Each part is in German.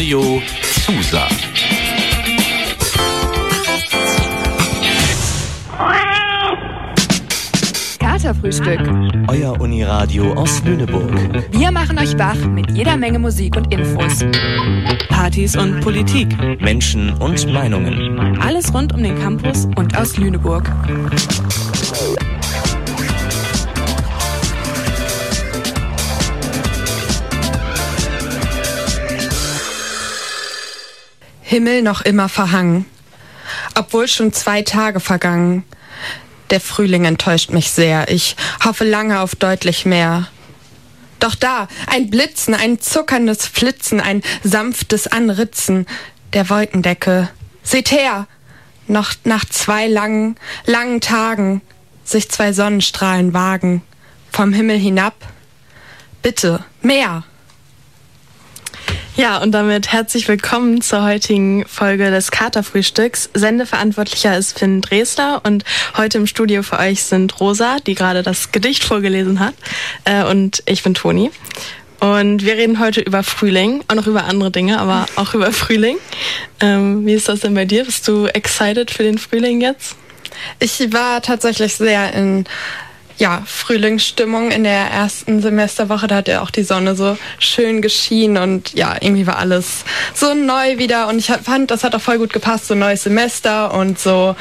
Radio Susa. Katerfrühstück. Euer Uniradio aus Lüneburg. Wir machen euch wach mit jeder Menge Musik und Infos. Partys und Politik. Menschen und Meinungen. Alles rund um den Campus und aus Lüneburg. Himmel noch immer verhangen. Obwohl schon zwei Tage vergangen. Der Frühling enttäuscht mich sehr. Ich hoffe lange auf deutlich mehr. Doch da, ein Blitzen, ein zuckerndes Flitzen, ein sanftes Anritzen der Wolkendecke. Seht her! Noch nach zwei langen, langen Tagen sich zwei Sonnenstrahlen wagen. Vom Himmel hinab. Bitte, mehr! Ja, und damit herzlich willkommen zur heutigen Folge des Katerfrühstücks. Sendeverantwortlicher ist Finn Dresler und heute im Studio für euch sind Rosa, die gerade das Gedicht vorgelesen hat, äh, und ich bin Toni. Und wir reden heute über Frühling, auch noch über andere Dinge, aber auch über Frühling. Ähm, wie ist das denn bei dir? Bist du excited für den Frühling jetzt? Ich war tatsächlich sehr in ja, Frühlingsstimmung in der ersten Semesterwoche. Da hat ja auch die Sonne so schön geschienen und ja, irgendwie war alles so neu wieder. Und ich fand, das hat auch voll gut gepasst, so neues Semester und so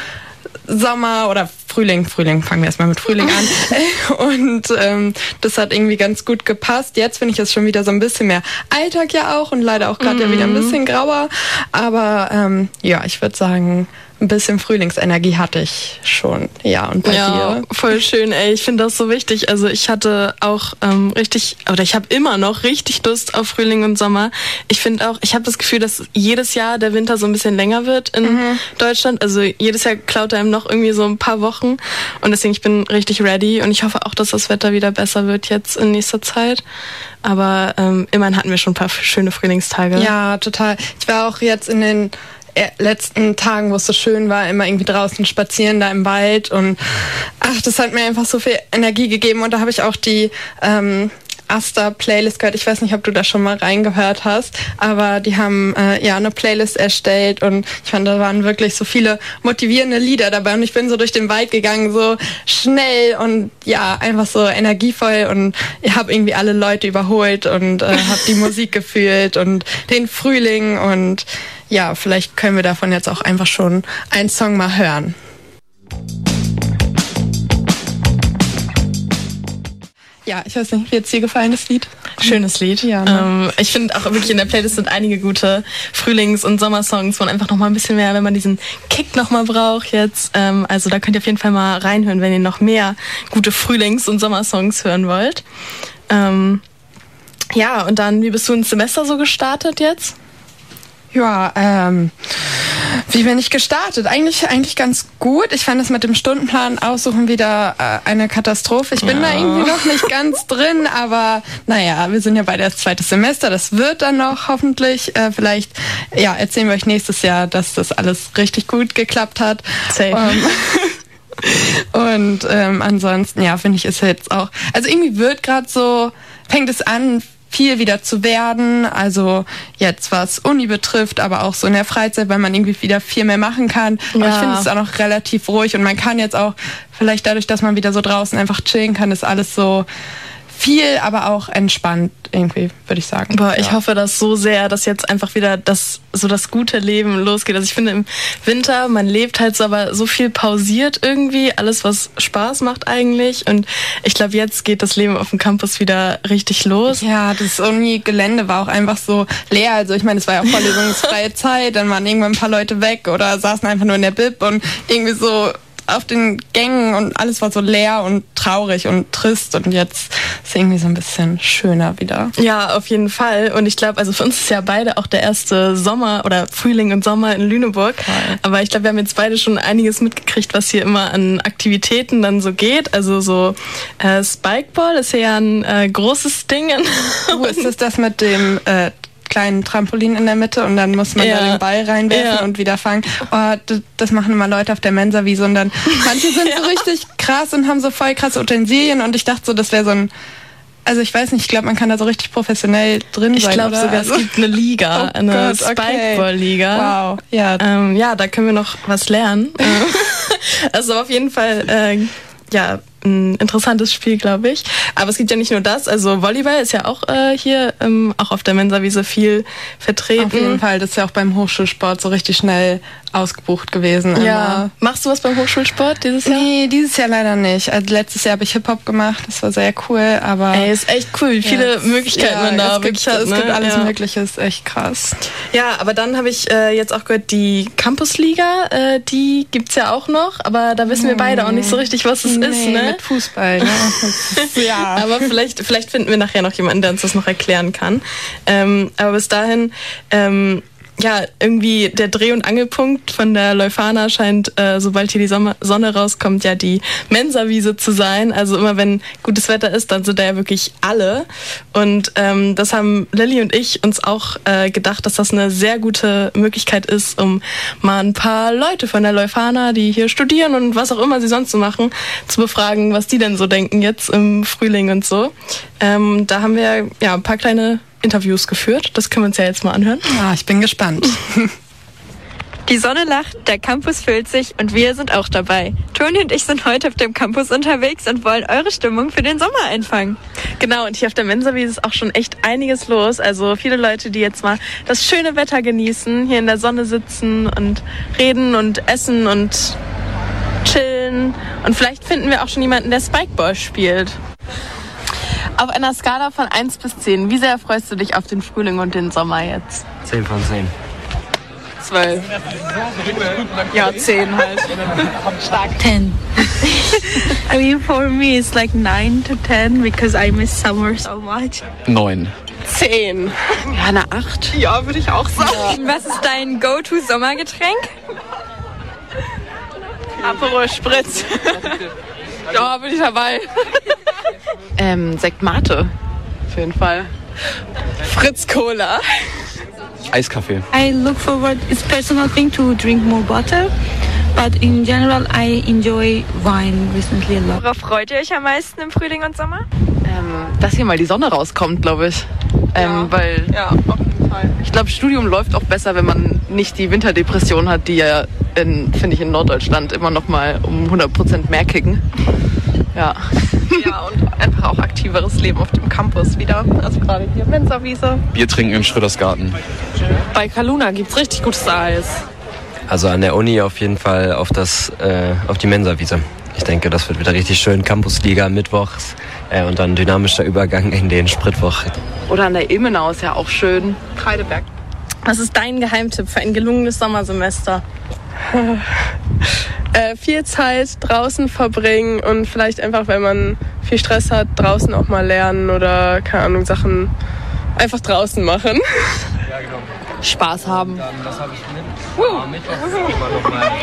Sommer oder Frühling, Frühling, fangen wir erstmal mit Frühling an. und ähm, das hat irgendwie ganz gut gepasst. Jetzt finde ich es schon wieder so ein bisschen mehr Alltag ja auch und leider auch gerade mm ja wieder ein mhm. bisschen grauer. Aber ähm, ja, ich würde sagen, ein bisschen Frühlingsenergie hatte ich schon. Ja, und bei ja, dir? Voll schön, ey. Ich finde das so wichtig. Also ich hatte auch ähm, richtig, oder ich habe immer noch richtig Lust auf Frühling und Sommer. Ich finde auch, ich habe das Gefühl, dass jedes Jahr der Winter so ein bisschen länger wird in mhm. Deutschland. Also jedes Jahr klaut er ihm noch irgendwie so ein paar Wochen. Und deswegen, ich bin richtig ready und ich hoffe auch, dass das Wetter wieder besser wird jetzt in nächster Zeit. Aber ähm, immerhin hatten wir schon ein paar schöne Frühlingstage. Ja, total. Ich war auch jetzt in den letzten Tagen, wo es so schön war, immer irgendwie draußen spazieren da im Wald und ach, das hat mir einfach so viel Energie gegeben und da habe ich auch die ähm, Asta Playlist gehört. Ich weiß nicht, ob du da schon mal reingehört hast, aber die haben äh, ja eine Playlist erstellt und ich fand, da waren wirklich so viele motivierende Lieder dabei und ich bin so durch den Wald gegangen, so schnell und ja, einfach so energievoll und ich habe irgendwie alle Leute überholt und äh, habe die Musik gefühlt und den Frühling und ja, vielleicht können wir davon jetzt auch einfach schon einen Song mal hören. Ja, ich weiß nicht, wie jetzt dir gefallen, das Lied? Schönes Lied. Ja, ne? ähm, ich finde auch wirklich in der Playlist sind einige gute Frühlings- und Sommersongs, wo man einfach noch mal ein bisschen mehr, wenn man diesen Kick noch mal braucht jetzt. Ähm, also da könnt ihr auf jeden Fall mal reinhören, wenn ihr noch mehr gute Frühlings- und Sommersongs hören wollt. Ähm, ja, und dann, wie bist du ins Semester so gestartet jetzt? Ja, ähm, wie bin ich gestartet? Eigentlich, eigentlich ganz gut. Ich fand es mit dem Stundenplan aussuchen wieder äh, eine Katastrophe. Ich bin ja. da irgendwie noch nicht ganz drin, aber naja, wir sind ja beide das zweite Semester. Das wird dann noch hoffentlich. Äh, vielleicht, ja, erzählen wir euch nächstes Jahr, dass das alles richtig gut geklappt hat. Safe. Ähm, und ähm, ansonsten, ja, finde ich, ist jetzt auch. Also irgendwie wird gerade so, fängt es an, viel wieder zu werden. Also jetzt was Uni betrifft, aber auch so in der Freizeit, weil man irgendwie wieder viel mehr machen kann. Aber ja. ich finde es auch noch relativ ruhig und man kann jetzt auch vielleicht dadurch, dass man wieder so draußen einfach chillen kann, ist alles so viel, aber auch entspannt irgendwie, würde ich sagen. Boah, ich hoffe das so sehr, dass jetzt einfach wieder das so das gute Leben losgeht. Also ich finde im Winter, man lebt halt so aber so viel pausiert irgendwie, alles was Spaß macht eigentlich und ich glaube jetzt geht das Leben auf dem Campus wieder richtig los. Ja, das Uni-Gelände war auch einfach so leer. Also ich meine, es war ja vorlesungsfreie Zeit, dann waren irgendwann ein paar Leute weg oder saßen einfach nur in der Bib und irgendwie so auf den Gängen und alles war so leer und traurig und trist und jetzt ist irgendwie so ein bisschen schöner wieder. Ja, auf jeden Fall. Und ich glaube, also für uns ist ja beide auch der erste Sommer oder Frühling und Sommer in Lüneburg. Toll. Aber ich glaube, wir haben jetzt beide schon einiges mitgekriegt, was hier immer an Aktivitäten dann so geht. Also so äh, Spikeball ist ja ein äh, großes Ding. Wo ist das das mit dem äh, kleinen Trampolin in der Mitte und dann muss man ja. da den Ball reinwerfen ja. und wieder fangen. Oh, das, machen immer Leute auf der Mensa wie so und dann manche sind so richtig krass und haben so voll krasse Utensilien und ich dachte so, das wäre so ein also ich weiß nicht, ich glaube, man kann da so richtig professionell drin ich sein. Ich glaube sogar, also, es gibt eine Liga, oh eine Spikeball-Liga. Wow, ja. Ähm, ja, da können wir noch was lernen. also auf jeden Fall, äh, ja, ein interessantes Spiel, glaube ich. Aber es gibt ja nicht nur das. Also Volleyball ist ja auch äh, hier ähm, auch auf der Mensa-Wiese viel vertreten. Auf jeden Fall, das ist ja auch beim Hochschulsport so richtig schnell ausgebucht gewesen. Ja. Machst du was beim Hochschulsport dieses Jahr? Nee, dieses Jahr leider nicht. Also letztes Jahr habe ich Hip-Hop gemacht, das war sehr cool, aber... Ey, ist echt cool, wie viele ja, Möglichkeiten ja, man da es gibt, hat. Es ne? gibt alles ja. Mögliche, ist echt krass. Ja, aber dann habe ich äh, jetzt auch gehört, die Campusliga, äh, die gibt's ja auch noch, aber da wissen wir beide auch nicht so richtig, was es nee, ist. Ne? mit Fußball, ne? Ist, ja. aber vielleicht, vielleicht finden wir nachher noch jemanden, der uns das noch erklären kann. Ähm, aber bis dahin ähm, ja, irgendwie der Dreh- und Angelpunkt von der Leuphana scheint, äh, sobald hier die Sommer Sonne rauskommt, ja die Mensawiese zu sein. Also immer wenn gutes Wetter ist, dann sind da ja wirklich alle. Und ähm, das haben Lilly und ich uns auch äh, gedacht, dass das eine sehr gute Möglichkeit ist, um mal ein paar Leute von der Leuphana, die hier studieren und was auch immer sie sonst so machen, zu befragen, was die denn so denken jetzt im Frühling und so. Ähm, da haben wir ja ein paar kleine Interviews geführt. Das können wir uns ja jetzt mal anhören. Ja, ich bin gespannt. Die Sonne lacht, der Campus füllt sich und wir sind auch dabei. Toni und ich sind heute auf dem Campus unterwegs und wollen eure Stimmung für den Sommer einfangen. Genau, und hier auf der Mensawiese ist auch schon echt einiges los. Also viele Leute, die jetzt mal das schöne Wetter genießen, hier in der Sonne sitzen und reden und essen und chillen. Und vielleicht finden wir auch schon jemanden, der Spikeball spielt. Auf einer Skala von 1 bis 10, wie sehr freust du dich auf den Frühling und den Sommer jetzt? 10 von 10. 12. Ja, 10 halt. Stark. 10. I mean, for me, it's like 9 to 10 because I miss summer so much. 9. 10. Ja, eine 8. Ja, würde ich auch sagen. Was ist dein Go-To-Sommergetränk? Aperol Spritz. ja, bin ich dabei. Ähm, Sekt Mate. Auf jeden Fall. Fritz Cola. Eiskaffee. I look forward, it's personal thing to drink more water. But in general, I enjoy wine recently a lot. Worauf freut ihr euch am meisten im Frühling und Sommer? Ähm, dass hier mal die Sonne rauskommt, glaube ich. Ähm, ja. Weil ja, auf jeden Fall. ich glaube, Studium läuft auch besser, wenn man nicht die Winterdepression hat, die ja, finde ich, in Norddeutschland immer noch mal um 100% mehr kicken. Ja. Ja, und einfach auch aktiveres Leben auf dem Campus wieder. Also gerade hier Mensawiese. Bier trinken im Schrödersgarten. Bei Kaluna gibt es richtig gutes Eis. Also an der Uni auf jeden Fall auf, das, äh, auf die Mensawiese. Ich denke, das wird wieder richtig schön. Campusliga mittwochs äh, und dann dynamischer Übergang in den Spritwoch. Oder an der Ilmenau ist ja auch schön. Kreideberg. Was ist dein Geheimtipp für ein gelungenes Sommersemester? äh, viel Zeit draußen verbringen und vielleicht einfach, wenn man viel Stress hat, draußen auch mal lernen oder keine Ahnung, Sachen einfach draußen machen. Spaß haben.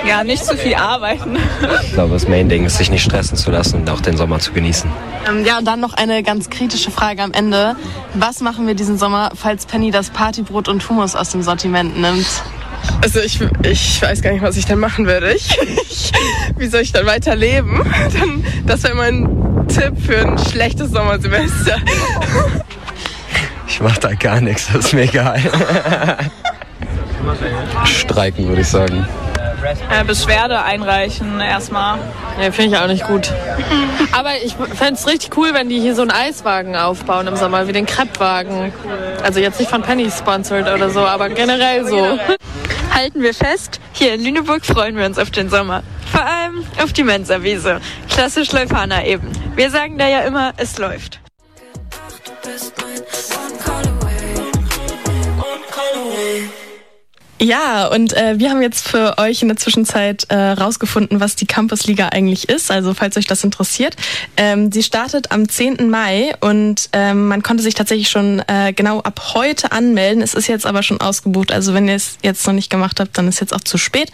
Ja, nicht zu viel arbeiten. Ich glaube, das Main-Ding ist, sich nicht stressen zu lassen und auch den Sommer zu genießen. Ähm, ja, und dann noch eine ganz kritische Frage am Ende. Was machen wir diesen Sommer, falls Penny das Partybrot und Hummus aus dem Sortiment nimmt? Also ich, ich weiß gar nicht, was ich dann machen würde. Ich, ich, wie soll ich dann weiterleben? Dann, das wäre mein Tipp für ein schlechtes Sommersemester. Ich mach da gar nichts, das ist mir egal. Streiken, würde ich sagen. Äh, Beschwerde einreichen erstmal. Ja, finde ich auch nicht gut. Aber ich fände es richtig cool, wenn die hier so einen Eiswagen aufbauen im Sommer, wie den Kreppwagen. Also jetzt nicht von Penny sponsored oder so, aber generell so. Halten wir fest, hier in Lüneburg freuen wir uns auf den Sommer. Vor allem auf die Mensawiese. Klassisch Leuphana eben. Wir sagen da ja immer, es läuft. Ja, und äh, wir haben jetzt für euch in der Zwischenzeit äh, rausgefunden, was die Campusliga eigentlich ist. Also falls euch das interessiert. Ähm, sie startet am 10. Mai und ähm, man konnte sich tatsächlich schon äh, genau ab heute anmelden. Es ist jetzt aber schon ausgebucht. Also wenn ihr es jetzt noch nicht gemacht habt, dann ist jetzt auch zu spät.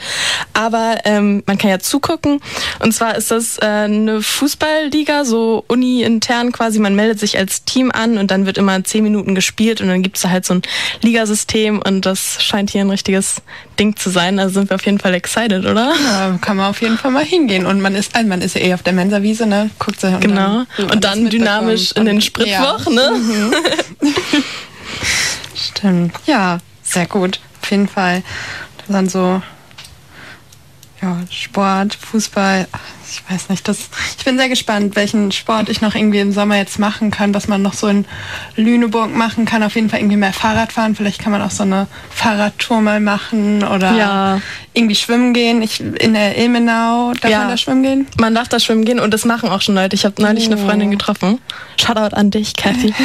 Aber ähm, man kann ja zugucken. Und zwar ist das äh, eine Fußballliga, so uni-intern quasi. Man meldet sich als Team an und dann wird immer zehn Minuten gespielt und dann gibt's da halt so ein Ligasystem und das scheint hier ein richtiges richtiges Ding zu sein. Also sind wir auf jeden Fall excited, oder? Ja, kann man auf jeden Fall mal hingehen. Und man ist, also man ist ja eh auf der Mensawiese, ne? Guckt sich und Genau. Dann, Und dann dynamisch in den Spritwoch, ne? Mhm. Stimmt. Ja, sehr gut. Auf jeden Fall. Dann so, ja, Sport, Fußball. Ich weiß nicht, das, ich bin sehr gespannt, welchen Sport ich noch irgendwie im Sommer jetzt machen kann, was man noch so in Lüneburg machen kann. Auf jeden Fall irgendwie mehr Fahrrad fahren. Vielleicht kann man auch so eine Fahrradtour mal machen oder Ja. irgendwie schwimmen gehen. Ich, in der Ilmenau, darf Ja. man da schwimmen gehen? Man darf da schwimmen gehen und das machen auch schon Leute. Ich habe neulich eine Oh. Freundin getroffen. Shoutout an dich, Kathy.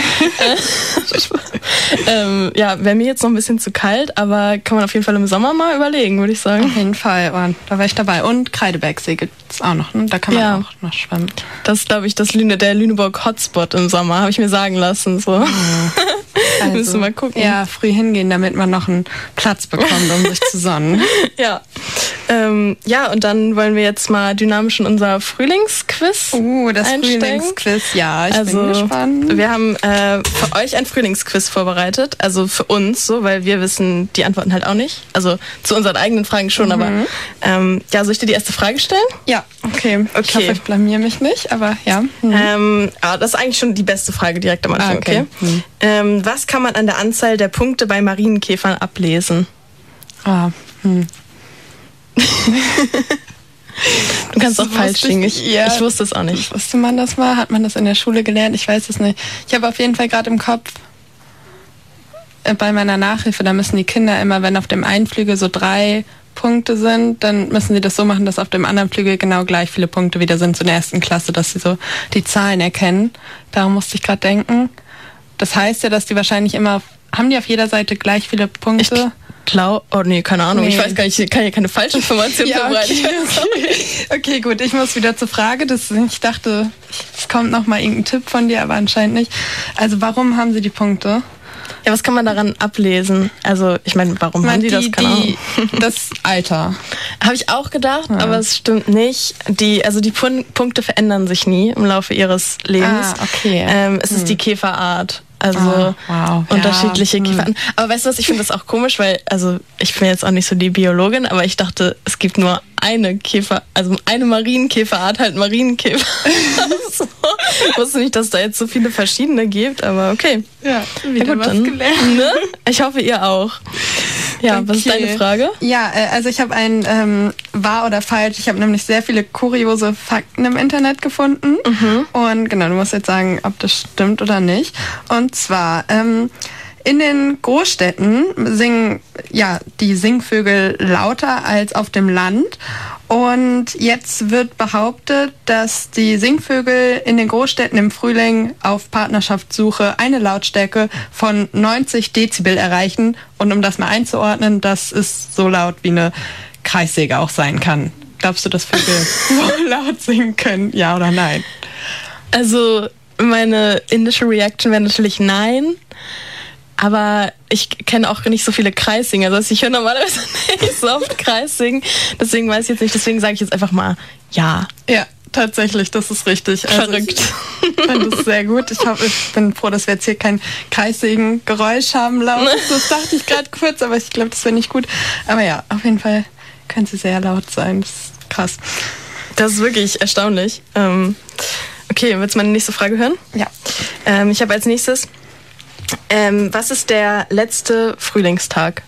ähm, ja, wäre mir jetzt noch ein bisschen zu kalt, aber kann man auf jeden Fall im Sommer mal überlegen, würde ich sagen. Auf jeden Fall, und da wäre ich dabei. Und Kreidebergsee gibt's auch noch, ne? Da kann man Ja. auch noch schwimmen. Das ist, glaube ich, das Lüne, der Lüneburg Hotspot im Sommer, habe ich mir sagen lassen. So. Müssen wir mal gucken. Also, Ja, früh hingehen, damit man noch einen Platz bekommt, um sich zu sonnen. Ja. Ähm, ja, und dann wollen wir jetzt mal dynamisch in unser Frühlingsquiz. Uh, das einsteigen. Frühlingsquiz, ja, ich also, bin gespannt. Wir haben äh, für euch ein Frühlingsquiz vorbereitet, also für uns, so, weil wir wissen die Antworten halt auch nicht. Also zu unseren eigenen Fragen schon, aber ähm, ja, soll ich dir die erste Frage stellen? Ja, okay. Ich Okay. hoffe, ich blamier mich nicht, aber ja. Hm. Ähm, ah, das ist eigentlich schon die beste Frage direkt am Anfang, Ah, okay. okay? Ähm, was kann man an der Anzahl der Punkte bei Marienkäfern ablesen? Ah, hm. Du kannst Das auch falsch liegen. ich- Ich, ja. ich wusste es auch nicht. Wusste man das mal? Hat man das in der Schule gelernt? Ich weiß es nicht. Ich habe auf jeden Fall gerade im Kopf äh, bei meiner Nachhilfe, da müssen die Kinder immer, wenn auf dem einen Flügel so drei Punkte sind, dann müssen sie das so machen, dass auf dem anderen Flügel genau gleich viele Punkte wieder sind, so in der ersten Klasse, dass sie so die Zahlen erkennen. Daran musste ich gerade denken. Das heißt ja, dass die wahrscheinlich immer, haben die auf jeder Seite gleich viele Punkte? Klau, oh nee, keine Ahnung. Ich Nee. weiß gar nicht, ich kann ja keine falsche Information Ja, verbreiten. okay, okay. okay, gut, ich muss wieder zur Frage. Das, ich dachte, es kommt noch mal irgendein Tipp von dir, aber anscheinend nicht. Also warum haben sie die Punkte? Ja, was kann man daran ablesen? Also, ich meine, warum haben die, das? Keine Ahnung. das Alter. Habe ich auch gedacht, aber es stimmt nicht. Die, also die Pun Punkte verändern sich nie im Laufe ihres Lebens. Ah, okay. Ähm, es Hm. ist die Käferart. Also Ah, wow. unterschiedliche Ja, hm. Käferarten. Aber weißt du was, ich finde das auch komisch, weil, also ich bin jetzt auch nicht so die Biologin, aber ich dachte, es gibt nur eine Käfer, also eine Marienkäferart, halt Marienkäfer. so. Ich wusste nicht, dass da jetzt so viele verschiedene gibt, aber okay. Ja, Ja, wieder gut, was dann, gelernt. Ne? Ich hoffe, ihr auch. Ja, was ist Okay. deine Frage? Ja, äh, also ich habe ein ähm, wahr oder falsch. Ich habe nämlich sehr viele kuriose Fakten im Internet gefunden. Und genau, du musst jetzt sagen, ob das stimmt oder nicht. Und zwar, ähm, in den Großstädten singen ja die Singvögel lauter als auf dem Land. Und jetzt wird behauptet, dass die Singvögel in den Großstädten im Frühling auf Partnerschaftssuche eine Lautstärke von 90 Dezibel erreichen. Und um das mal einzuordnen, das ist so laut wie eine Kreissäge auch sein kann. Glaubst du, dass Vögel so laut singen können? Ja oder nein? Also meine initial Reaction wäre natürlich nein. Aber ich kenne auch nicht so viele Kreissinger. Also ich höre normalerweise nicht so oft Kreissingen. Deswegen weiß ich jetzt nicht. Deswegen sage ich jetzt einfach mal ja. Ja, tatsächlich, das ist richtig. Also Verrückt. Ich finde das sehr gut. Ich, hoffe, ich bin froh, dass wir jetzt hier kein Kreissägen-Geräusch haben laut. Das dachte ich gerade kurz, aber ich glaube, das wäre nicht gut. Aber ja, auf jeden Fall können sie sehr laut sein. Das ist krass. Das ist wirklich erstaunlich. Ähm, okay, willst du meine nächste Frage hören? Ja. Ähm, ich habe als nächstes, ähm, was ist der letzte Frühlingstag?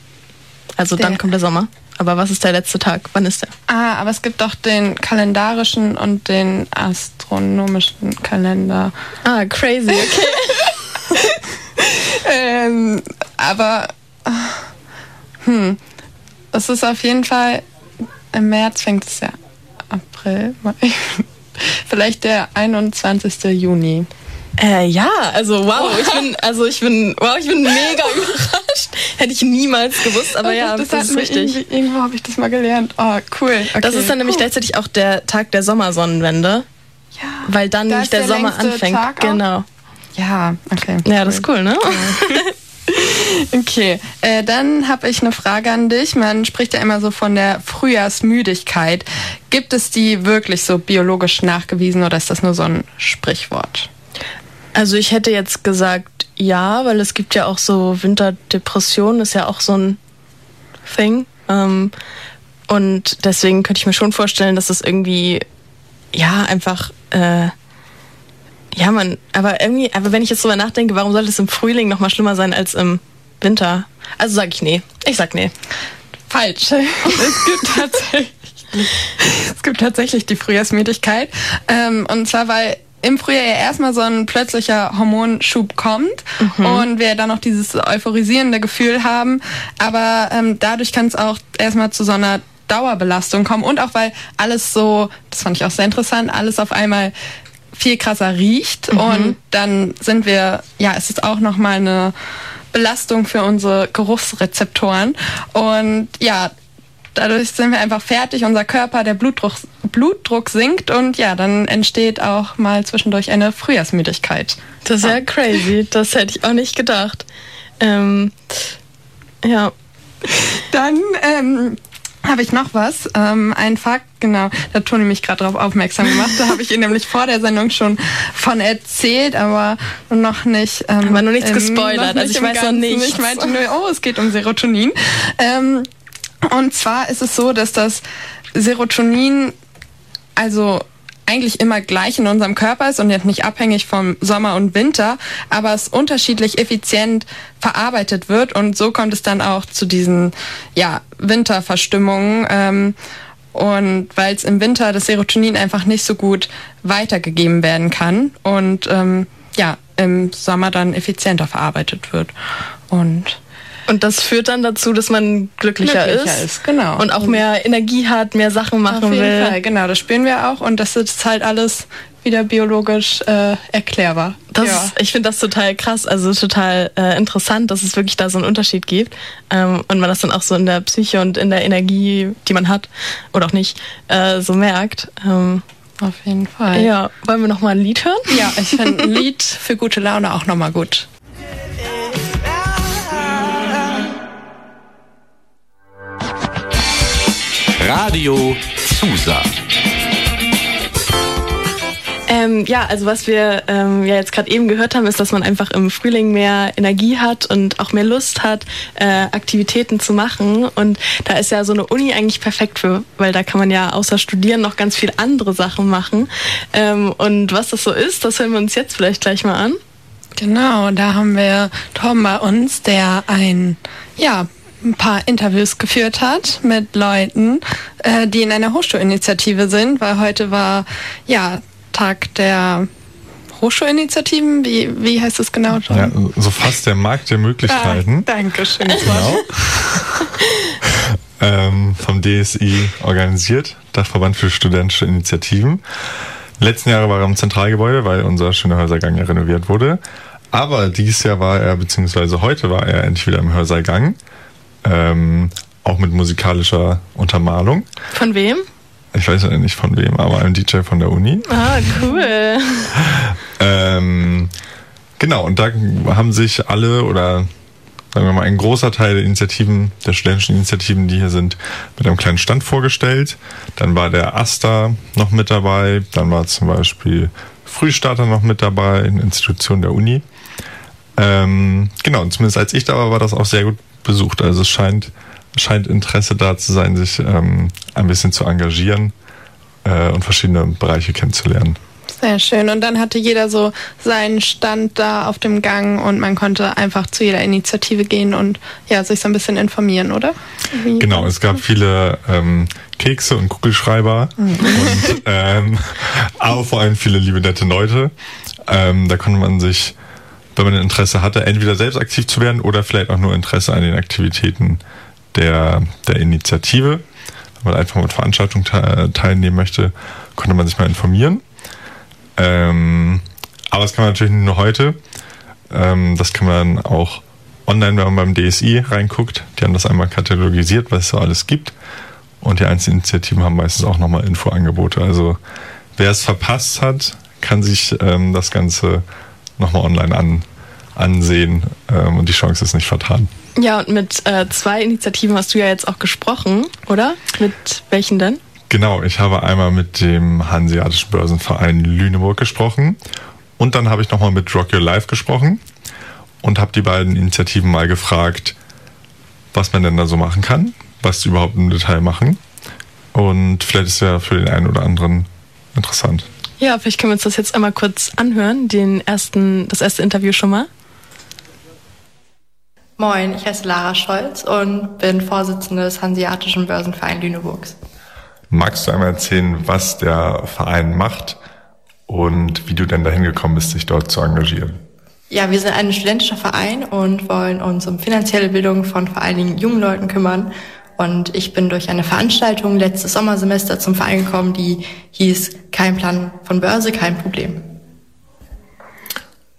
Also dann Der- kommt der Sommer. Aber was ist der letzte Tag? Wann ist der? Ah, aber es gibt doch den kalendarischen und den astronomischen Kalender. Ah, crazy, okay. ähm, aber ah, hm, es ist auf jeden Fall im März fängt es ja April. Mai. Vielleicht der 21. Juni. Äh, ja, also wow, ich bin, also ich bin, wow, ich bin mega überrascht. Hätte ich niemals gewusst, aber ja, das, hatten ist richtig. Irgendwo habe ich das mal gelernt. Oh, cool. Okay. Das ist dann nämlich Cool. gleichzeitig auch der Tag der Sommersonnenwende. Ja. Weil dann Da nämlich der, der Sommer anfängt. Tag auch? genau. Ja, okay. Ja, das ist cool, ne? Okay, äh, dann habe ich eine Frage an dich. Man spricht ja immer so von der Frühjahrsmüdigkeit. Gibt es die wirklich so biologisch nachgewiesen oder ist das nur so ein Sprichwort? Also ich hätte jetzt gesagt ja, weil es gibt ja auch so Winterdepressionen, ist ja auch so ein Thing. Ähm, und deswegen könnte ich mir schon vorstellen, dass es irgendwie, ja, einfach, äh, ja, man, aber irgendwie, aber wenn ich jetzt drüber nachdenke, warum sollte es im Frühling noch mal schlimmer sein als im Winter? Also sag ich nee. Ich sag nee. Falsch. Es gibt tatsächlich, es gibt tatsächlich die Frühjahrsmüdigkeit. Ähm, und zwar, weil im Frühjahr ja erstmal so ein plötzlicher Hormonschub kommt Mhm. und wir dann noch dieses euphorisierende Gefühl haben. Aber ähm, dadurch kann es auch erstmal zu so einer Dauerbelastung kommen und auch weil alles so, das fand ich auch sehr interessant, alles auf einmal viel krasser riecht Mhm. und dann sind wir, ja, es ist auch nochmal eine Belastung für unsere Geruchsrezeptoren und ja, dadurch sind wir einfach fertig, unser Körper, der Blutdruck, Blutdruck sinkt und ja, dann entsteht auch mal zwischendurch eine Frühjahrsmüdigkeit. Das ist ja crazy. Das hätte ich auch nicht gedacht. Ähm, ja. Dann ähm, habe ich noch was. Ähm, ein Fakt, genau, da hat Toni mich gerade darauf aufmerksam gemacht. Da habe ich ihn nämlich vor der Sendung schon von erzählt, aber noch nicht. Ähm, Aber noch nichts im- gespoilert, noch also ich weiß noch Ganzen. nichts. Ich meinte nur, oh, es geht um Serotonin. Ähm, und zwar ist es so, dass das Serotonin also eigentlich immer gleich in unserem Körper ist und jetzt nicht abhängig vom Sommer und Winter, aber es unterschiedlich effizient verarbeitet wird und so kommt es dann auch zu diesen ja, Winterverstimmungen. Ähm, und weil es im Winter das Serotonin einfach nicht so gut weitergegeben werden kann und ähm, ja, im Sommer dann effizienter verarbeitet wird. Und Und das führt dann dazu, dass man glücklicher, Glücklicher ist. ist, genau. Und auch mehr Energie hat, mehr Sachen machen Auf jeden will. Fall, genau, das spüren wir auch und das ist halt alles wieder biologisch äh, erklärbar. Das ja. ich finde das total krass, also total äh, interessant, dass es wirklich da so einen Unterschied gibt ähm, und man das dann auch so in der Psyche und in der Energie, die man hat oder auch nicht, äh, so merkt. Ähm, Auf jeden Fall. ja, wollen wir noch mal ein Lied hören? Ja, ich finde ein Lied für gute Laune auch nochmal gut. Radio Susa. Ähm, ja, also was wir ähm, ja jetzt gerade eben gehört haben, ist, dass man einfach im Frühling mehr Energie hat und auch mehr Lust hat, äh, Aktivitäten zu machen. Und da ist ja so eine Uni eigentlich perfekt für, weil da kann man ja außer Studieren noch ganz viel andere Sachen machen. Ähm, und was das so ist, das hören wir uns jetzt vielleicht gleich mal an. Genau, da haben wir Tom bei uns, der ein, ja, ein paar Interviews geführt hat mit Leuten, äh, die in einer Hochschulinitiative sind, weil heute war, ja, Tag der Hochschulinitiativen. Wie, wie heißt es genau, Tom? Ja, so fast der Markt der Möglichkeiten. Ah, Dankeschön. Genau. ähm, vom DSI organisiert, Dachverband für studentische Initiativen. Letzten Jahre war er im Zentralgebäude, weil unser schöner Hörsahlgang ja renoviert wurde. Aber dieses Jahr war er, beziehungsweise heute war er endlich wieder im Hörsahlgang. Ähm, auch mit musikalischer Untermalung. Von wem? Ich weiß ja nicht von wem, aber einem DJ von der Uni. Ah, cool. Ähm, genau, und da haben sich alle oder sagen wir mal ein großer Teil der Initiativen, der studentischen Initiativen, die hier sind, mit einem kleinen Stand vorgestellt. Dann war der AStA noch mit dabei, dann war zum Beispiel Frühstarter noch mit dabei, eine Institution der Uni. Ähm, genau, und zumindest als ich da war, war das auch sehr gut besucht. Also es scheint, scheint Interesse da zu sein, sich ähm, ein bisschen zu engagieren äh, und verschiedene Bereiche kennenzulernen. Sehr schön. Und dann hatte jeder so seinen Stand da auf dem Gang und man konnte einfach zu jeder Initiative gehen und ja, sich so ein bisschen informieren, oder? Wie Genau, es gab viele ähm, Kekse und Kugelschreiber Mhm. und ähm, aber vor allem viele liebe nette Leute. Ähm, da konnte man sich, wenn man Interesse hatte, entweder selbst aktiv zu werden oder vielleicht auch nur Interesse an den Aktivitäten der, der Initiative. Wenn man einfach mit Veranstaltungen te teilnehmen möchte, konnte man sich mal informieren. Ähm, aber das kann man natürlich nur heute. Ähm, das kann man auch online, wenn man beim DSI reinguckt. Die haben das einmal katalogisiert, was es so alles gibt. Und die einzelnen Initiativen haben meistens auch nochmal Infoangebote. Also wer es verpasst hat, kann sich ähm, das Ganze nochmal online an, ansehen ähm, und die Chance ist nicht vertan. Ja, und mit äh, zwei Initiativen hast du ja jetzt auch gesprochen, oder? Mit welchen denn? Genau, ich habe einmal mit dem Hanseatischen Börsenverein Lüneburg gesprochen und dann habe ich nochmal mit Rock Your Life gesprochen und habe die beiden Initiativen mal gefragt, was man denn da so machen kann, was die überhaupt im Detail machen. Und vielleicht ist ja für den einen oder anderen interessant. Ja, vielleicht können wir uns das jetzt einmal kurz anhören, den ersten, das erste Interview schon mal. Moin, ich heiße Lara Scholz und bin Vorsitzende des Hanseatischen Börsenverein Lüneburgs. Magst du einmal erzählen, was der Verein macht und wie du denn dahin gekommen bist, dich dort zu engagieren? Ja, wir sind ein studentischer Verein und wollen uns um finanzielle Bildung von vor allen Dingen jungen Leuten kümmern. Und ich bin durch eine Veranstaltung letztes Sommersemester zum Verein gekommen, die hieß Kein Plan von Börse, kein Problem.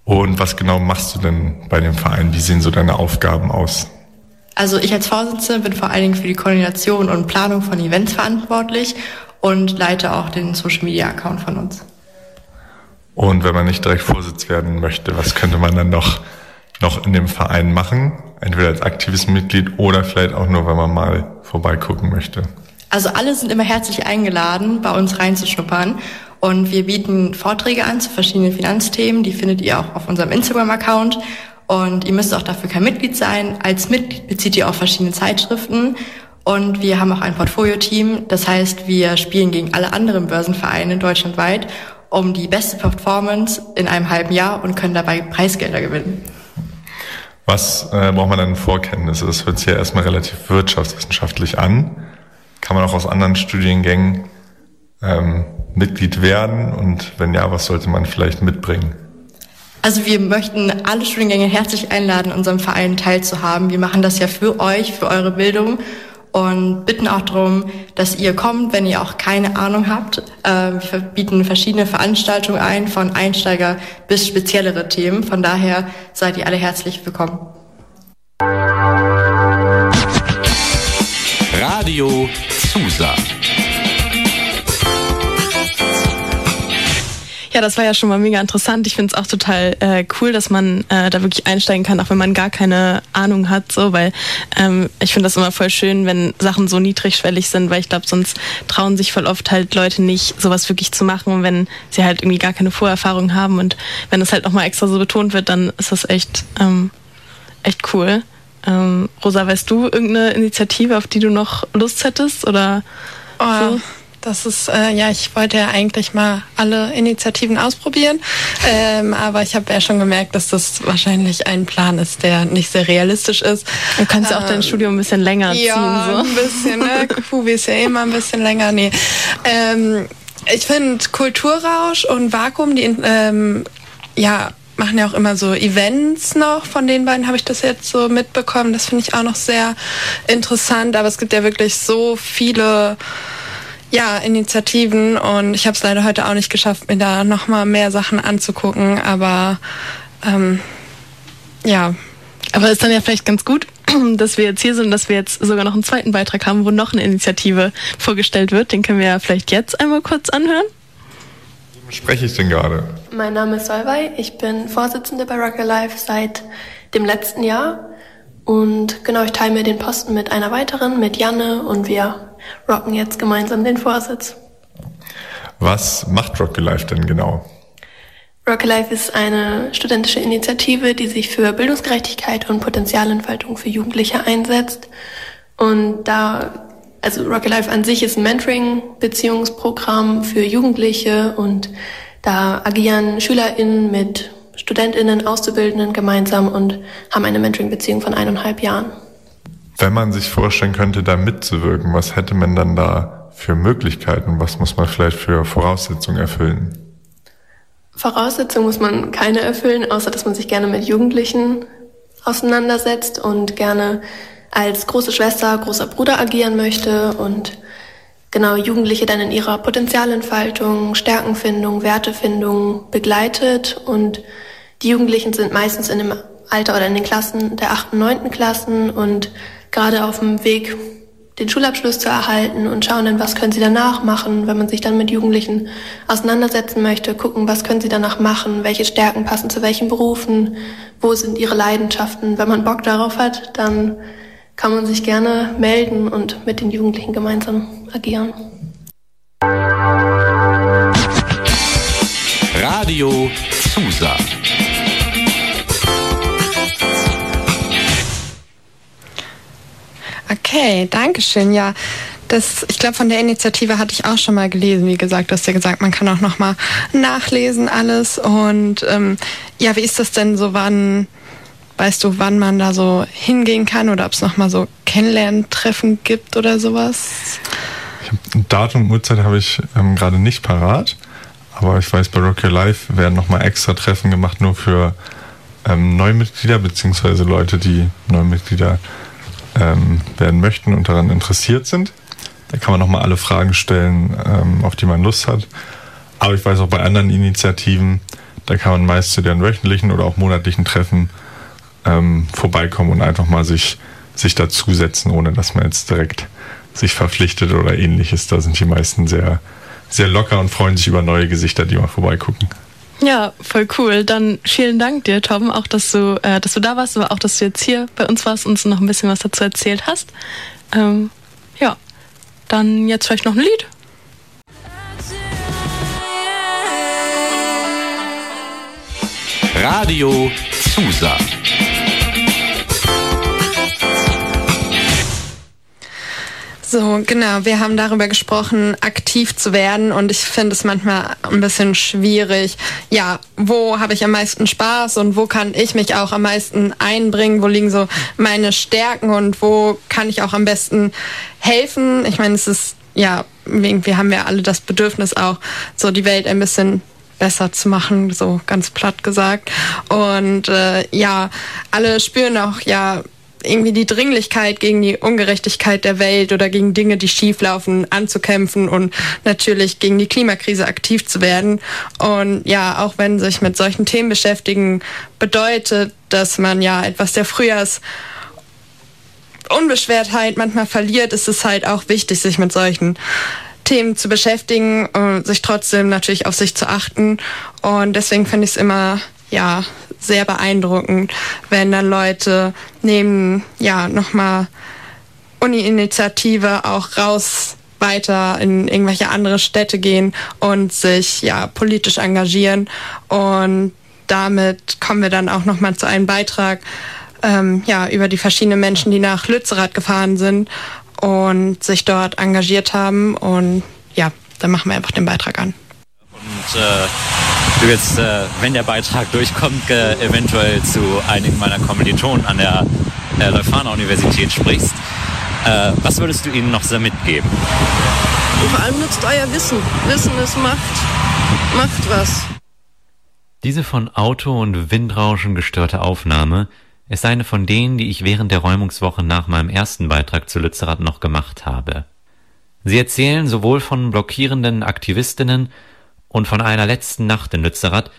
Und was genau machst du denn bei dem Verein? Wie sehen so deine Aufgaben aus? Also ich als Vorsitzende bin vor allen Dingen für die Koordination und Planung von Events verantwortlich und leite auch den Social Media Account von uns. Und wenn man nicht direkt Vorsitz werden möchte, was könnte man dann noch, noch in dem Verein machen? Entweder als aktives Mitglied oder vielleicht auch nur, wenn man mal vorbeigucken möchte. Also alle sind immer herzlich eingeladen, bei uns reinzuschnuppern. Und wir bieten Vorträge an zu verschiedenen Finanzthemen. Die findet ihr auch auf unserem Instagram-Account. Und ihr müsst auch dafür kein Mitglied sein. Als Mitglied bezieht ihr auch verschiedene Zeitschriften. Und wir haben auch ein Portfolio-Team. Das heißt, wir spielen gegen alle anderen Börsenvereine deutschlandweit um die beste Performance in einem halben Jahr und können dabei Preisgelder gewinnen. Was äh, braucht man dann Vorkenntnisse? Das hört sich ja erstmal relativ wirtschaftswissenschaftlich an. Kann man auch aus anderen Studiengängen ähm, Mitglied werden? Und wenn ja, was sollte man vielleicht mitbringen? Also wir möchten alle Studiengänge herzlich einladen, unserem Verein teilzuhaben. Wir machen das ja für euch, für eure Bildung und bitten auch darum, dass ihr kommt, wenn ihr auch keine Ahnung habt. Äh, wir bieten verschiedene Veranstaltungen ein, von Einsteiger bis speziellere Themen. Von daher seid ihr alle herzlich willkommen. Radio Susa. Ja, das war ja schon mal mega interessant. Ich finde es auch total äh, cool, dass man äh, da wirklich einsteigen kann, auch wenn man gar keine Ahnung hat, so, weil ähm, ich finde das immer voll schön, wenn Sachen so niedrigschwellig sind, weil ich glaube, sonst trauen sich voll oft halt Leute nicht, sowas wirklich zu machen, wenn sie halt irgendwie gar keine Vorerfahrung haben. Und wenn das halt nochmal extra so betont wird, dann ist das echt, ähm, echt cool. Ähm, Rosa, weißt du irgendeine Initiative, auf die du noch Lust hättest? Oder oh. so? Das ist, äh, ja, ich wollte ja eigentlich mal alle Initiativen ausprobieren, ähm, aber ich habe ja schon gemerkt, dass das wahrscheinlich ein Plan ist, der nicht sehr realistisch ist. Du kannst ja ähm, auch dein ähm, Studium ein bisschen länger ziehen. Ja, so. ein bisschen, ne? Kubi ist ja immer ein bisschen länger. Nee. Ähm, ich finde Kulturrausch und Vakuum, die ähm, ja machen ja auch immer so Events noch. Von den beiden habe ich das jetzt so mitbekommen. Das finde ich auch noch sehr interessant. Aber es gibt ja wirklich so viele ja, Initiativen und ich habe es leider heute auch nicht geschafft, mir da nochmal mehr Sachen anzugucken, aber ähm, ja. Aber ist dann ja vielleicht ganz gut, dass wir jetzt hier sind, dass wir jetzt sogar noch einen zweiten Beitrag haben, wo noch eine Initiative vorgestellt wird. Den können wir ja vielleicht jetzt einmal kurz anhören. Wem spreche ich denn gerade? Mein Name ist Solvay, ich bin Vorsitzende bei Rocker Life seit dem letzten Jahr. Und genau, ich teile mir den Posten mit einer weiteren, mit Janne und wir rocken jetzt gemeinsam den Vorsitz. Was macht Rock Alive denn genau? Rock Alive ist eine studentische Initiative, die sich für Bildungsgerechtigkeit und Potenzialentfaltung für Jugendliche einsetzt. Und da, also Rock Alive an sich ist ein Mentoring-Beziehungsprogramm für Jugendliche und da agieren SchülerInnen mit StudentInnen, Auszubildenden gemeinsam und haben eine Mentoring-Beziehung von eineinhalb Jahren. Wenn man sich vorstellen könnte, da mitzuwirken, was hätte man dann da für Möglichkeiten? Was muss man vielleicht für Voraussetzungen erfüllen? Voraussetzungen muss man keine erfüllen, außer dass man sich gerne mit Jugendlichen auseinandersetzt und gerne als große Schwester, großer Bruder agieren möchte und genau Jugendliche dann in ihrer Potenzialentfaltung, Stärkenfindung, Wertefindung begleitet und die Jugendlichen sind meistens in dem Alter oder in den Klassen der achten, neunten Klassen und gerade auf dem Weg, den Schulabschluss zu erhalten und schauen dann, was können sie danach machen, wenn man sich dann mit Jugendlichen auseinandersetzen möchte, gucken, was können sie danach machen, welche Stärken passen zu welchen Berufen, wo sind ihre Leidenschaften. Wenn man Bock darauf hat, dann kann man sich gerne melden und mit den Jugendlichen gemeinsam agieren. Radio Susa. Okay, danke schön. Ja, das, ich glaube, von der Initiative hatte ich auch schon mal gelesen. Wie gesagt, du hast ja gesagt, man kann auch noch mal nachlesen alles. Und ähm, ja, wie ist das denn so? Wann weißt du, wann man da so hingehen kann oder ob es noch mal so Kennenlerntreffen gibt oder sowas? Datum und Uhrzeit habe ich ähm, gerade nicht parat, aber ich weiß, bei Rock Your Life werden nochmal extra Treffen gemacht, nur für ähm, Neumitglieder beziehungsweise Leute, die Neumitglieder ähm, werden möchten und daran interessiert sind. Da kann man nochmal alle Fragen stellen, ähm, auf die man Lust hat. Aber ich weiß auch bei anderen Initiativen, da kann man meist zu deren wöchentlichen oder auch monatlichen Treffen ähm, vorbeikommen und einfach mal sich, sich dazusetzen, ohne dass man jetzt direkt sich verpflichtet oder ähnliches. Da sind die meisten sehr, sehr locker und freuen sich über neue Gesichter, die mal vorbeigucken. Ja, voll cool. Dann vielen Dank dir, Tom, auch dass du, äh, dass du da warst, aber auch, dass du jetzt hier bei uns warst und uns noch ein bisschen was dazu erzählt hast. Ähm, ja, dann jetzt vielleicht noch ein Lied. Radio Susa. So, genau. Wir haben darüber gesprochen, aktiv zu werden und ich finde es manchmal ein bisschen schwierig. Ja, wo habe ich am meisten Spaß und wo kann ich mich auch am meisten einbringen? Wo liegen so meine Stärken und wo kann ich auch am besten helfen? Ich meine, es ist, ja, irgendwie haben wir alle das Bedürfnis auch, so die Welt ein bisschen besser zu machen, so ganz platt gesagt. Und äh, ja, alle spüren auch ja irgendwie die Dringlichkeit gegen die Ungerechtigkeit der Welt oder gegen Dinge, die schieflaufen, anzukämpfen und natürlich gegen die Klimakrise aktiv zu werden. Und ja, auch wenn sich mit solchen Themen beschäftigen, bedeutet, dass man ja etwas der Frühjahrs Unbeschwertheit manchmal verliert, ist es halt auch wichtig, sich mit solchen Themen zu beschäftigen und sich trotzdem natürlich auf sich zu achten. Und deswegen finde ich es immer ja sehr beeindruckend, wenn dann Leute neben ja nochmal Uni-Initiative auch raus weiter in irgendwelche andere Städte gehen und sich ja politisch engagieren und damit kommen wir dann auch nochmal zu einem Beitrag ähm, ja über die verschiedenen Menschen, die nach Lützerath gefahren sind und sich dort engagiert haben und ja, dann machen wir einfach den Beitrag an. Und äh, jetzt, äh, wenn der Beitrag durchkommt, äh, eventuell zu einigen meiner Kommilitonen an der äh, Leuphana-Universität sprichst. Äh, was würdest du ihnen noch so mitgeben? Vor allem nutzt euer Wissen. Wissen ist Macht. Macht was. Diese von Auto und Windrauschen gestörte Aufnahme ist eine von denen, die ich während der Räumungswoche nach meinem ersten Beitrag zu Lützerath noch gemacht habe. Sie erzählen sowohl von blockierenden Aktivistinnen und von einer letzten Nacht in Lützerath,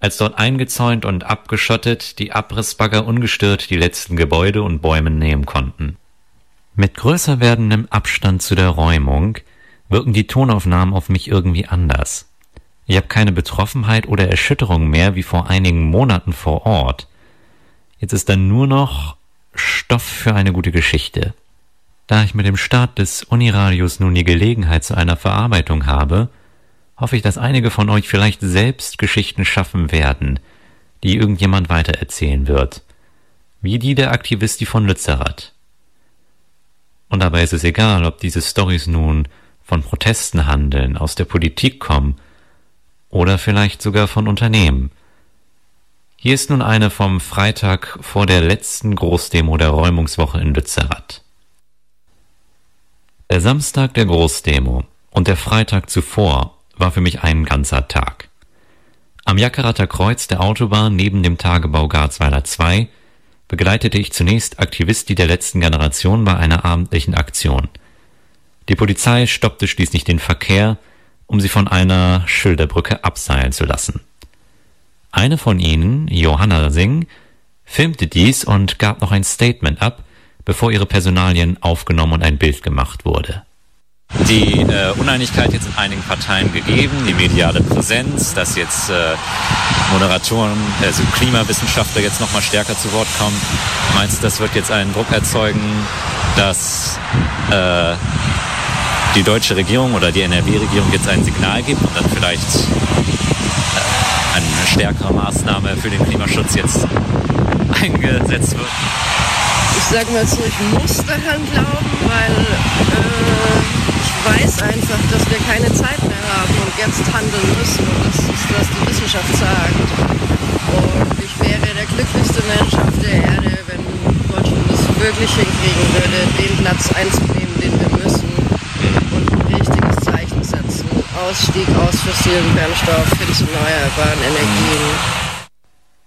als dort eingezäunt und abgeschottet die Abrissbagger ungestört die letzten Gebäude und Bäume nehmen konnten. Mit größer werdendem Abstand zu der Räumung wirken die Tonaufnahmen auf mich irgendwie anders. Ich habe keine Betroffenheit oder Erschütterung mehr wie vor einigen Monaten vor Ort. Jetzt ist dann nur noch Stoff für eine gute Geschichte. Da ich mit dem Start des Uniradios nun die Gelegenheit zu einer Verarbeitung habe, hoffe ich, dass einige von euch vielleicht selbst Geschichten schaffen werden, die irgendjemand weitererzählen wird, wie die der Aktivisti von Lützerath. Und dabei ist es egal, ob diese Stories nun von Protesten handeln, aus der Politik kommen oder vielleicht sogar von Unternehmen. Hier ist nun eine vom Freitag vor der letzten Großdemo der Räumungswoche in Lützerath. Der Samstag der Großdemo und der Freitag zuvor war für mich ein ganzer Tag. Am Jackerater Kreuz der Autobahn neben dem Tagebau Garzweiler 2 begleitete ich zunächst Aktivisti der letzten Generation bei einer abendlichen Aktion. Die Polizei stoppte schließlich den Verkehr, um sie von einer Schilderbrücke abseilen zu lassen. Eine von ihnen, Johanna Singh, filmte dies und gab noch ein Statement ab, bevor ihre Personalien aufgenommen und ein Bild gemacht wurde die äh, Uneinigkeit jetzt in einigen Parteien gegeben, die mediale Präsenz, dass jetzt äh, Moderatoren, also Klimawissenschaftler jetzt nochmal stärker zu Wort kommen. Meinst du, das wird jetzt einen Druck erzeugen, dass äh, die deutsche Regierung oder die NRW-Regierung jetzt ein Signal gibt und dann vielleicht äh, eine stärkere Maßnahme für den Klimaschutz jetzt eingesetzt wird? Ich sag mal so, ich muss daran glauben, weil äh, weiß einfach, dass wir keine Zeit mehr haben und jetzt handeln müssen. Und das ist, was die Wissenschaft sagt. Und ich wäre der glücklichste Mensch auf der Erde, wenn Deutschland es wirklich hinkriegen würde, den Platz einzunehmen, den wir müssen. Und ein richtiges Zeichen setzen. Ausstieg aus fossilen Brennstoff hin zu erneuerbaren Energien.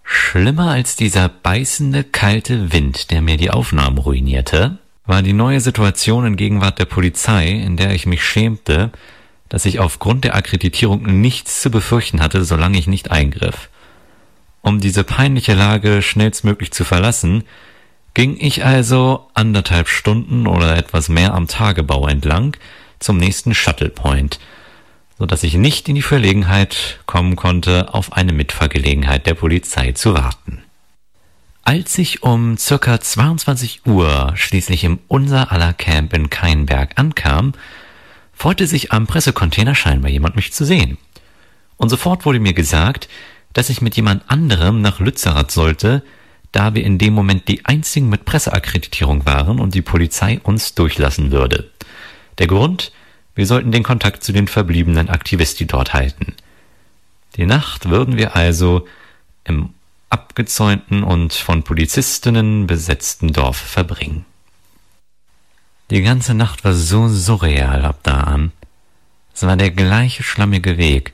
Schlimmer als dieser beißende, kalte Wind, der mir die Aufnahmen ruinierte, war die neue Situation in Gegenwart der Polizei, in der ich mich schämte, dass ich aufgrund der Akkreditierung nichts zu befürchten hatte, solange ich nicht eingriff. Um diese peinliche Lage schnellstmöglich zu verlassen, ging ich also anderthalb Stunden oder etwas mehr am Tagebau entlang zum nächsten Shuttle Point – so dass ich nicht in die Verlegenheit kommen konnte, auf eine Mitfahrgelegenheit der Polizei zu warten. Als ich um circa 22 Uhr schließlich im Unser aller Camp in Keinberg ankam, freute sich am Pressecontainer scheinbar jemand mich zu sehen. Und sofort wurde mir gesagt, dass ich mit jemand anderem nach Lützerath sollte, da wir in dem Moment die einzigen mit Presseakkreditierung waren und die Polizei uns durchlassen würde. Der Grund, wir sollten den Kontakt zu den verbliebenen Aktivisten dort halten. Die Nacht würden wir also im abgezäunten und von Polizistinnen besetzten Dorf verbringen. Die ganze Nacht war so surreal ab da an. Es war der gleiche schlammige Weg,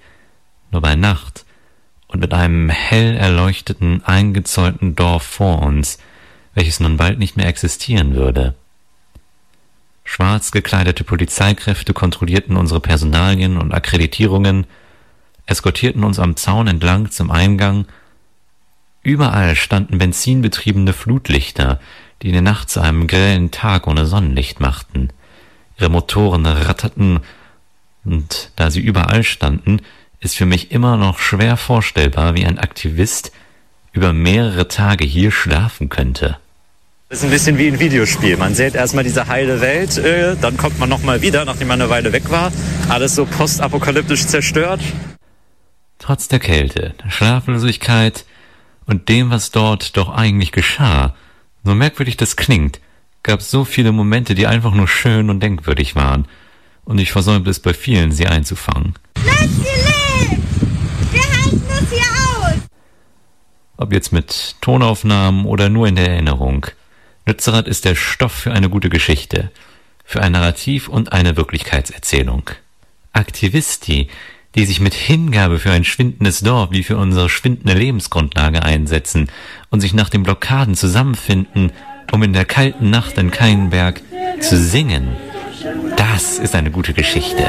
nur bei Nacht und mit einem hell erleuchteten, eingezäunten Dorf vor uns, welches nun bald nicht mehr existieren würde. Schwarz gekleidete Polizeikräfte kontrollierten unsere Personalien und Akkreditierungen, eskortierten uns am Zaun entlang zum Eingang. Überall standen benzinbetriebene Flutlichter, die die Nacht zu einem grellen Tag ohne Sonnenlicht machten. Ihre Motoren ratterten, und da sie überall standen, ist für mich immer noch schwer vorstellbar, wie ein Aktivist über mehrere Tage hier schlafen könnte. Das ist ein bisschen wie ein Videospiel. Man sieht erstmal diese heile Welt, äh, dann kommt man nochmal wieder, nachdem man eine Weile weg war. Alles so postapokalyptisch zerstört. Trotz der Kälte, der Schlaflosigkeit und dem, was dort doch eigentlich geschah, so merkwürdig das klingt, gab es so viele Momente, die einfach nur schön und denkwürdig waren. Und ich versäumte es bei vielen, sie einzufangen. Nancy lebt! Wir halten es hier aus! Ob jetzt mit Tonaufnahmen oder nur in der Erinnerung. Lützerath ist der Stoff für eine gute Geschichte, für ein Narrativ und eine Wirklichkeitserzählung. Aktivisti, die sich mit Hingabe für ein schwindendes Dorf wie für unsere schwindende Lebensgrundlage einsetzen und sich nach den Blockaden zusammenfinden, um in der kalten Nacht in Keinberg zu singen. Das ist eine gute Geschichte.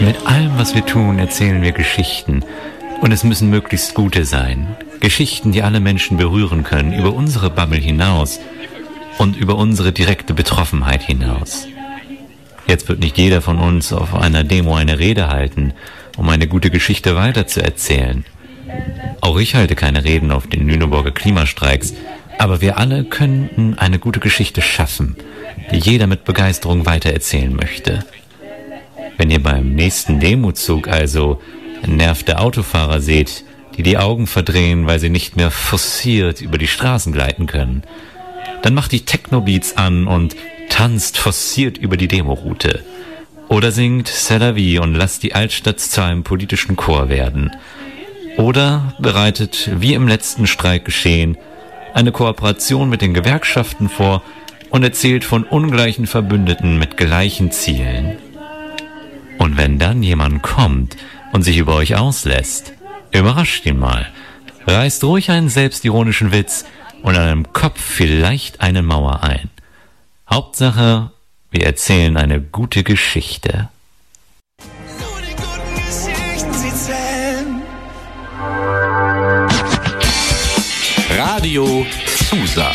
Mit allem, was wir tun, erzählen wir Geschichten. Und es müssen möglichst gute sein. Geschichten, die alle Menschen berühren können, über unsere Bubble hinaus und über unsere direkte Betroffenheit hinaus. Jetzt wird nicht jeder von uns auf einer Demo eine Rede halten, um eine gute Geschichte weiterzuerzählen. Auch ich halte keine Reden auf den Lüneburger Klimastreiks, aber wir alle könnten eine gute Geschichte schaffen, die jeder mit Begeisterung weitererzählen möchte. Wenn ihr beim nächsten Demozug also nervte Autofahrer seht, die die Augen verdrehen, weil sie nicht mehr forciert über die Straßen gleiten können, dann macht die Technobeats an und tanzt forciert über die Demoroute. Oder singt C'est und lasst die Altstadt zu einem politischen Chor werden. Oder bereitet, wie im letzten Streik geschehen, eine Kooperation mit den Gewerkschaften vor und erzählt von ungleichen Verbündeten mit gleichen Zielen. Und wenn dann jemand kommt und sich über euch auslässt, überrascht ihn mal. Reißt ruhig einen selbstironischen Witz und an einem Kopf vielleicht eine Mauer ein. Hauptsache, wir erzählen eine gute Geschichte. Radio Susa.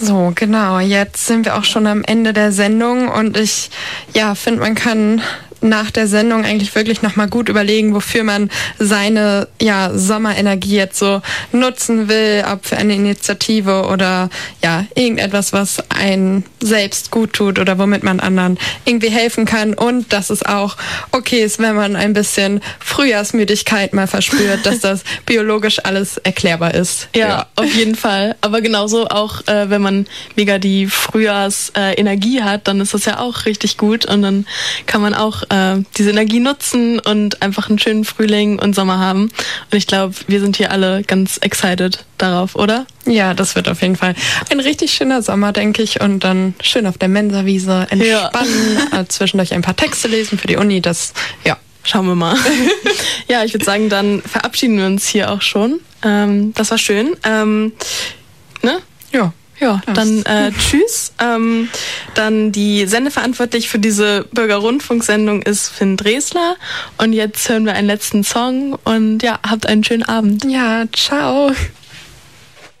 So, genau. Jetzt sind wir auch schon am Ende der Sendung und ich, ja, finde, man kann nach der Sendung eigentlich wirklich nochmal gut überlegen, wofür man seine ja, Sommerenergie jetzt so nutzen will, ob für eine Initiative oder ja, irgendetwas, was einen selbst gut tut oder womit man anderen irgendwie helfen kann und dass es auch okay ist, wenn man ein bisschen Frühjahrsmüdigkeit mal verspürt, dass das biologisch alles erklärbar ist. Ja, ja. auf jeden Fall. Aber genauso auch, äh, wenn man mega die Frühjahrsenergie äh, hat, dann ist das ja auch richtig gut und dann kann man auch äh, diese Energie nutzen und einfach einen schönen Frühling und Sommer haben. Und ich glaube, wir sind hier alle ganz excited darauf, oder? Ja, das wird auf jeden Fall ein richtig schöner Sommer, denke ich. Und dann schön auf der Mensawiese entspannen, ja. äh, zwischendurch ein paar Texte lesen für die Uni. Das, ja. Schauen wir mal. ja, ich würde sagen, dann verabschieden wir uns hier auch schon. Ähm, das war schön. Ähm, ne? Ja. Ja, dann äh, tschüss. Ähm, dann die Sendeverantwortlich für diese Bürgerrundfunksendung ist Finn Dresler. Und jetzt hören wir einen letzten Song und ja, habt einen schönen Abend. Ja, ciao.